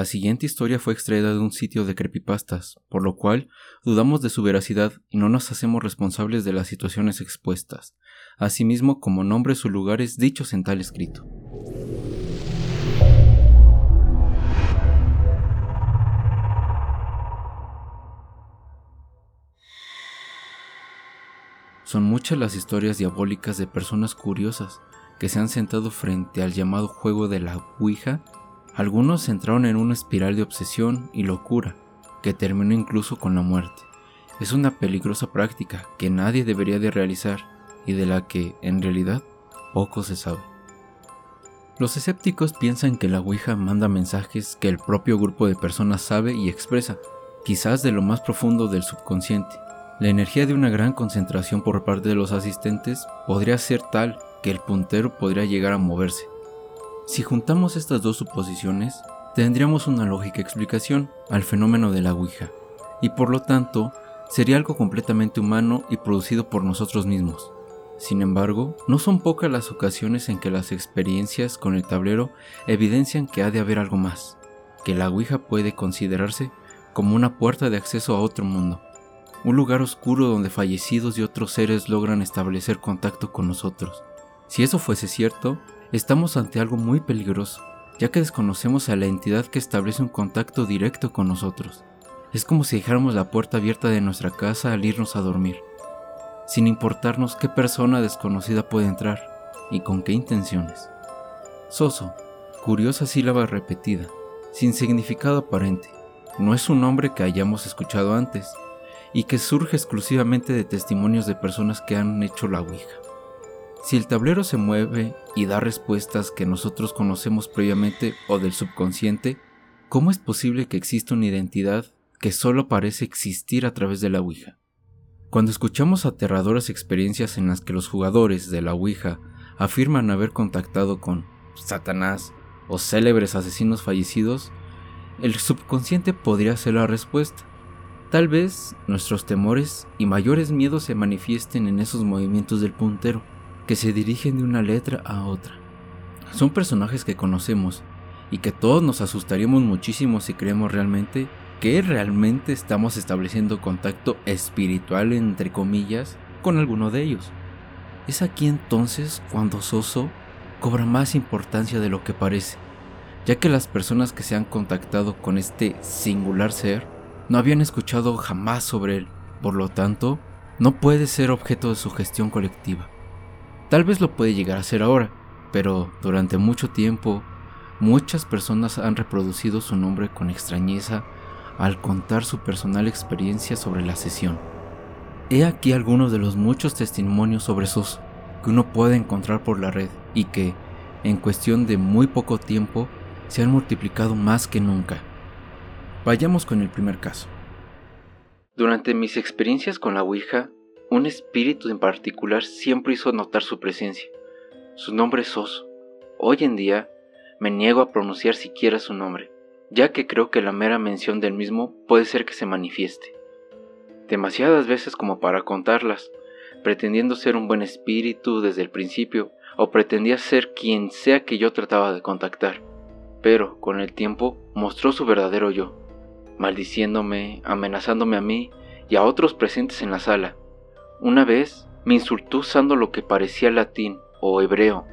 La siguiente historia fue extraída de un sitio de creepypastas, por lo cual dudamos de su veracidad y no nos hacemos responsables de las situaciones expuestas, asimismo como nombres o lugares dichos en tal escrito. Son muchas las historias diabólicas de personas curiosas que se han sentado frente al llamado juego de la Ouija algunos entraron en una espiral de obsesión y locura que terminó incluso con la muerte. Es una peligrosa práctica que nadie debería de realizar y de la que, en realidad, poco se sabe. Los escépticos piensan que la Ouija manda mensajes que el propio grupo de personas sabe y expresa, quizás de lo más profundo del subconsciente. La energía de una gran concentración por parte de los asistentes podría ser tal que el puntero podría llegar a moverse, si juntamos estas dos suposiciones, tendríamos una lógica explicación al fenómeno de la Ouija, y por lo tanto sería algo completamente humano y producido por nosotros mismos. Sin embargo, no son pocas las ocasiones en que las experiencias con el tablero evidencian que ha de haber algo más, que la Ouija puede considerarse como una puerta de acceso a otro mundo, un lugar oscuro donde fallecidos y otros seres logran establecer contacto con nosotros. Si eso fuese cierto, estamos ante algo muy peligroso, ya que desconocemos a la entidad que establece un contacto directo con nosotros. Es como si dejáramos la puerta abierta de nuestra casa al irnos a dormir, sin importarnos qué persona desconocida puede entrar y con qué intenciones. Soso, curiosa sílaba repetida, sin significado aparente, no es un nombre que hayamos escuchado antes y que surge exclusivamente de testimonios de personas que han hecho la Ouija. Si el tablero se mueve y da respuestas que nosotros conocemos previamente o del subconsciente, ¿cómo es posible que exista una identidad que solo parece existir a través de la Ouija? Cuando escuchamos aterradoras experiencias en las que los jugadores de la Ouija afirman haber contactado con Satanás o célebres asesinos fallecidos, el subconsciente podría ser la respuesta. Tal vez nuestros temores y mayores miedos se manifiesten en esos movimientos del puntero que se dirigen de una letra a otra. Son personajes que conocemos y que todos nos asustaríamos muchísimo si creemos realmente que realmente estamos estableciendo contacto espiritual entre comillas con alguno de ellos. Es aquí entonces cuando Soso cobra más importancia de lo que parece, ya que las personas que se han contactado con este singular ser no habían escuchado jamás sobre él, por lo tanto, no puede ser objeto de su gestión colectiva. Tal vez lo puede llegar a ser ahora, pero durante mucho tiempo muchas personas han reproducido su nombre con extrañeza al contar su personal experiencia sobre la sesión. He aquí algunos de los muchos testimonios sobre SOS que uno puede encontrar por la red y que, en cuestión de muy poco tiempo, se han multiplicado más que nunca. Vayamos con el primer caso. Durante mis experiencias con la Ouija, un espíritu en particular siempre hizo notar su presencia. Su nombre es Oso. Hoy en día me niego a pronunciar siquiera su nombre, ya que creo que la mera mención del mismo puede ser que se manifieste. Demasiadas veces como para contarlas, pretendiendo ser un buen espíritu desde el principio, o pretendía ser quien sea que yo trataba de contactar, pero con el tiempo mostró su verdadero yo, maldiciéndome, amenazándome a mí y a otros presentes en la sala, una vez me insultó usando lo que parecía latín o hebreo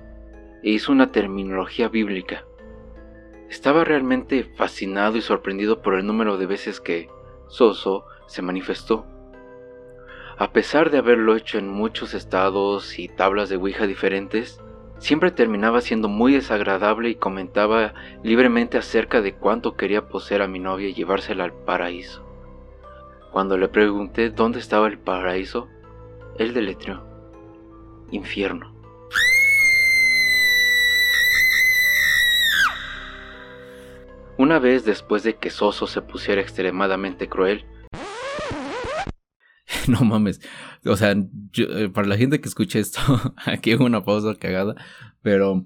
e hizo una terminología bíblica. Estaba realmente fascinado y sorprendido por el número de veces que Soso se manifestó. A pesar de haberlo hecho en muchos estados y tablas de Ouija diferentes, siempre terminaba siendo muy desagradable y comentaba libremente acerca de cuánto quería poseer a mi novia y llevársela al paraíso. Cuando le pregunté dónde estaba el paraíso, él deletreó. Infierno. Una vez después de que Soso se pusiera extremadamente cruel, no mames. O sea, eh, para la gente que escuche esto, aquí hago una pausa cagada. Pero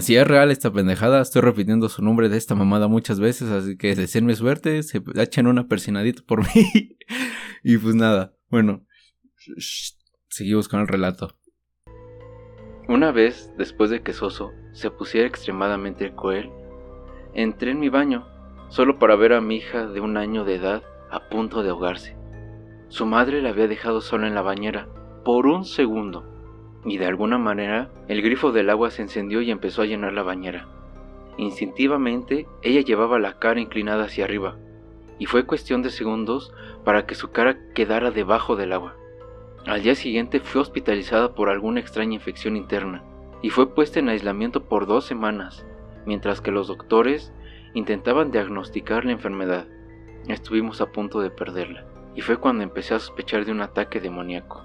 si es real esta pendejada, estoy repitiendo su nombre de esta mamada muchas veces. Así que deseenme suerte, se echen una persinadita por mí. y pues nada, bueno, Seguimos con el relato. Una vez, después de que Soso se pusiera extremadamente cruel, entré en mi baño solo para ver a mi hija de un año de edad a punto de ahogarse. Su madre la había dejado sola en la bañera por un segundo y de alguna manera el grifo del agua se encendió y empezó a llenar la bañera. Instintivamente ella llevaba la cara inclinada hacia arriba y fue cuestión de segundos para que su cara quedara debajo del agua. Al día siguiente fue hospitalizada por alguna extraña infección interna y fue puesta en aislamiento por dos semanas, mientras que los doctores intentaban diagnosticar la enfermedad. Estuvimos a punto de perderla, y fue cuando empecé a sospechar de un ataque demoníaco.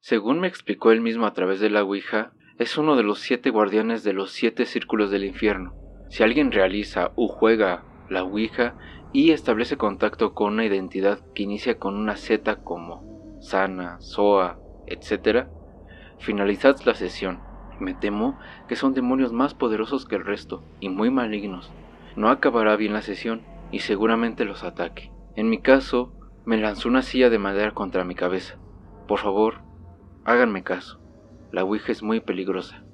Según me explicó él mismo a través de la Ouija, es uno de los siete guardianes de los siete círculos del infierno. Si alguien realiza o juega la Ouija y establece contacto con una identidad que inicia con una Z como Sana, Soa, etc., finalizad la sesión. Me temo que son demonios más poderosos que el resto y muy malignos. No acabará bien la sesión y seguramente los ataque. En mi caso, me lanzó una silla de madera contra mi cabeza. Por favor, háganme caso. La Ouija es muy peligrosa.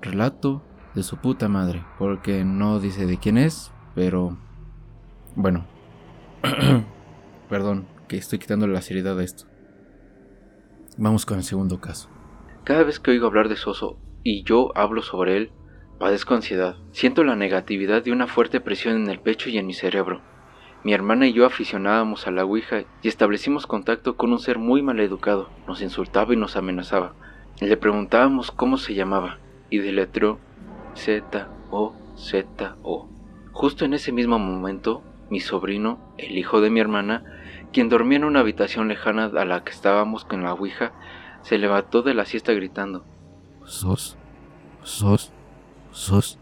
Relato de su puta madre, porque no dice de quién es, pero... Bueno. Perdón, que estoy quitando la seriedad a esto. Vamos con el segundo caso. Cada vez que oigo hablar de Soso y yo hablo sobre él, padezco ansiedad. Siento la negatividad de una fuerte presión en el pecho y en mi cerebro. Mi hermana y yo aficionábamos a la Ouija y establecimos contacto con un ser muy mal educado. Nos insultaba y nos amenazaba. Le preguntábamos cómo se llamaba y deletreó Z-O-Z-O. Justo en ese mismo momento, mi sobrino, el hijo de mi hermana, quien dormía en una habitación lejana a la que estábamos con la Ouija, se levantó de la siesta gritando. Sos, sos, sos.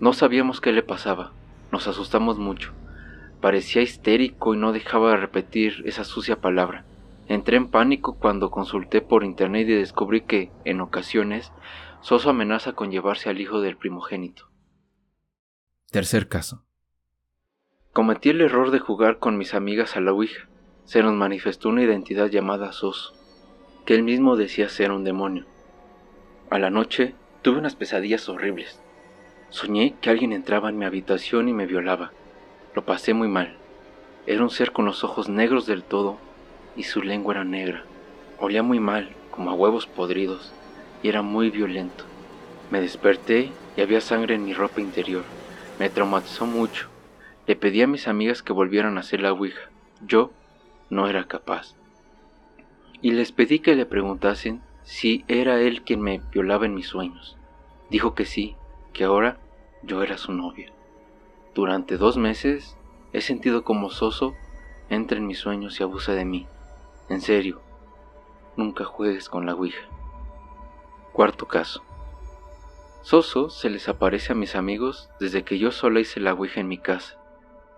No sabíamos qué le pasaba. Nos asustamos mucho. Parecía histérico y no dejaba de repetir esa sucia palabra. Entré en pánico cuando consulté por internet y descubrí que, en ocasiones, Soso amenaza con llevarse al hijo del primogénito. Tercer caso. Cometí el error de jugar con mis amigas a la Ouija. Se nos manifestó una identidad llamada Sos, que él mismo decía ser un demonio. A la noche tuve unas pesadillas horribles. Soñé que alguien entraba en mi habitación y me violaba. Lo pasé muy mal. Era un ser con los ojos negros del todo y su lengua era negra. Olía muy mal, como a huevos podridos, y era muy violento. Me desperté y había sangre en mi ropa interior. Me traumatizó mucho le pedí a mis amigas que volvieran a hacer la Ouija. Yo no era capaz. Y les pedí que le preguntasen si era él quien me violaba en mis sueños. Dijo que sí, que ahora yo era su novia. Durante dos meses he sentido como Soso entra en mis sueños y abusa de mí. En serio, nunca juegues con la Ouija. Cuarto caso. Soso se les aparece a mis amigos desde que yo sola hice la Ouija en mi casa.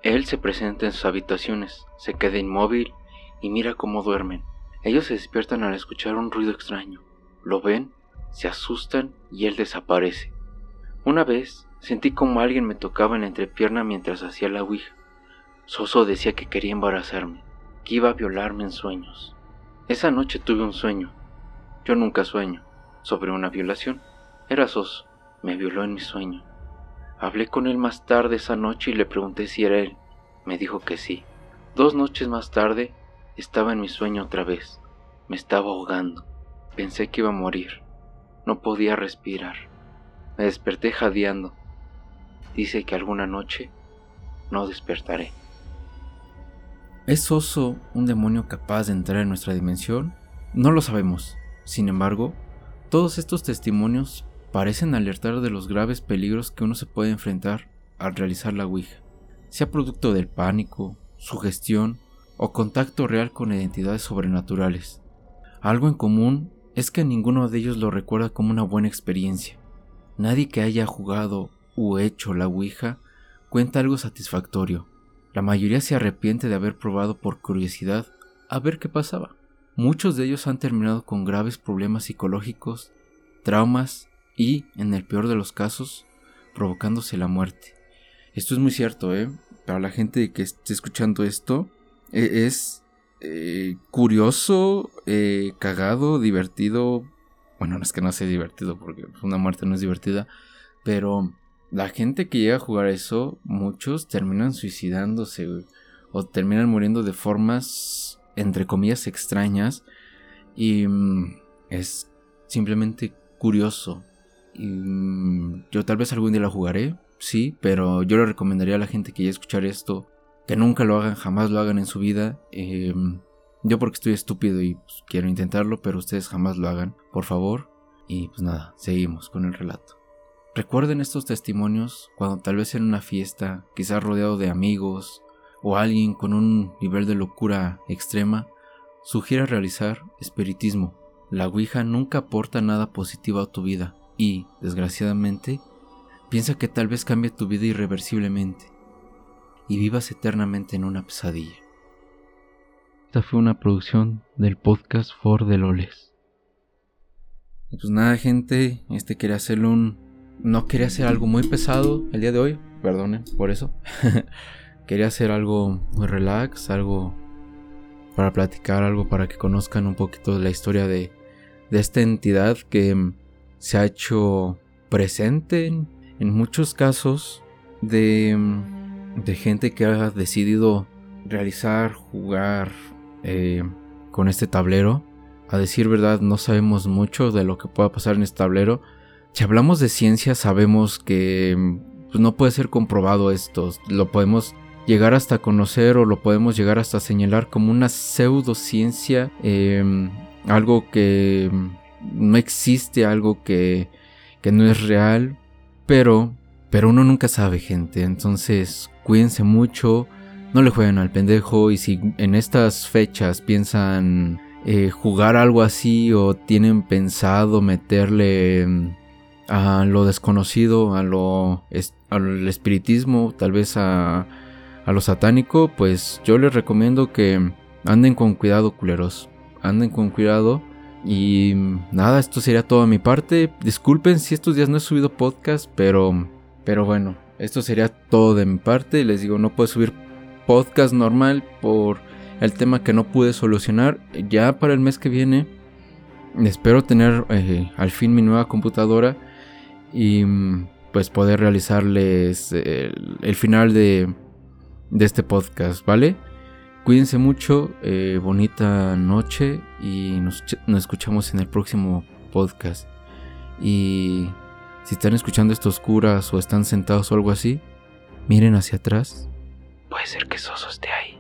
Él se presenta en sus habitaciones, se queda inmóvil y mira cómo duermen. Ellos se despiertan al escuchar un ruido extraño. Lo ven, se asustan y él desaparece. Una vez sentí como alguien me tocaba en la entrepierna mientras hacía la ouija. Soso decía que quería embarazarme, que iba a violarme en sueños. Esa noche tuve un sueño. Yo nunca sueño sobre una violación. Era Soso, me violó en mi sueño. Hablé con él más tarde esa noche y le pregunté si era él. Me dijo que sí. Dos noches más tarde estaba en mi sueño otra vez. Me estaba ahogando. Pensé que iba a morir. No podía respirar. Me desperté jadeando. Dice que alguna noche no despertaré. ¿Es Oso un demonio capaz de entrar en nuestra dimensión? No lo sabemos. Sin embargo, todos estos testimonios parecen alertar de los graves peligros que uno se puede enfrentar al realizar la Ouija, sea producto del pánico, sugestión o contacto real con identidades sobrenaturales. Algo en común es que ninguno de ellos lo recuerda como una buena experiencia. Nadie que haya jugado u hecho la Ouija cuenta algo satisfactorio. La mayoría se arrepiente de haber probado por curiosidad a ver qué pasaba. Muchos de ellos han terminado con graves problemas psicológicos, traumas y, en el peor de los casos, provocándose la muerte. Esto es muy cierto, ¿eh? Para la gente que esté escuchando esto, e, es eh, curioso, eh, cagado, divertido. Bueno, no es que no sea divertido, porque una muerte no es divertida, Pero la gente que llega a jugar eso, muchos terminan suicidándose, O terminan muriendo de formas, entre comillas, extrañas. Y mm, es simplemente curioso. Y, mm, yo tal vez algún día la jugaré, sí, pero yo le recomendaría a la gente que ya escuchar esto que nunca lo hagan, jamás lo hagan en su vida. Em, yo porque estoy estúpido y pues, quiero intentarlo, pero ustedes jamás lo hagan, por favor. Y pues nada, seguimos con el relato. Recuerden estos testimonios cuando tal vez en una fiesta, quizás rodeado de amigos o alguien con un nivel de locura extrema, sugiera realizar espiritismo. La Ouija nunca aporta nada positivo a tu vida y, desgraciadamente, piensa que tal vez cambie tu vida irreversiblemente y vivas eternamente en una pesadilla. Esta fue una producción del podcast For the Loles. pues nada, gente, este quería hacerlo un no quería hacer algo muy pesado el día de hoy, perdonen por eso. quería hacer algo muy relax, algo para platicar, algo para que conozcan un poquito de la historia de, esta entidad que se ha hecho presente en, muchos casos de, de, gente que ha decidido realizar, jugar eh, con este tablero. A decir verdad, no sabemos mucho de lo que pueda pasar en este tablero si hablamos de ciencia, sabemos que pues, no puede ser comprobado esto. Lo podemos llegar hasta conocer o lo podemos llegar hasta señalar como una pseudociencia, em, algo que no existe, algo que, que no es real, pero, pero uno nunca sabe, gente. Entonces, cuídense mucho, no le jueguen al pendejo y si en estas fechas piensan eh, jugar algo así o tienen pensado meterle em, a lo desconocido, a lo al espiritismo, tal vez a, a lo satánico, pues yo les recomiendo que anden con cuidado, culeros. Anden con cuidado. Y nada, esto sería todo a mi parte. Disculpen si estos días no he subido podcast, pero pero bueno, esto sería todo de mi parte. Les digo, no puedo subir podcast normal por el tema que no pude solucionar. Ya para el mes que viene espero tener eh, al fin mi nueva computadora y pues poder realizarles el, final de, de, este podcast, ¿vale? Cuídense mucho, eh, bonita noche y nos, nos escuchamos en el próximo podcast. Y si están escuchando esto oscuras o están sentados o algo así, miren hacia atrás. Puede ser que Soso esté ahí.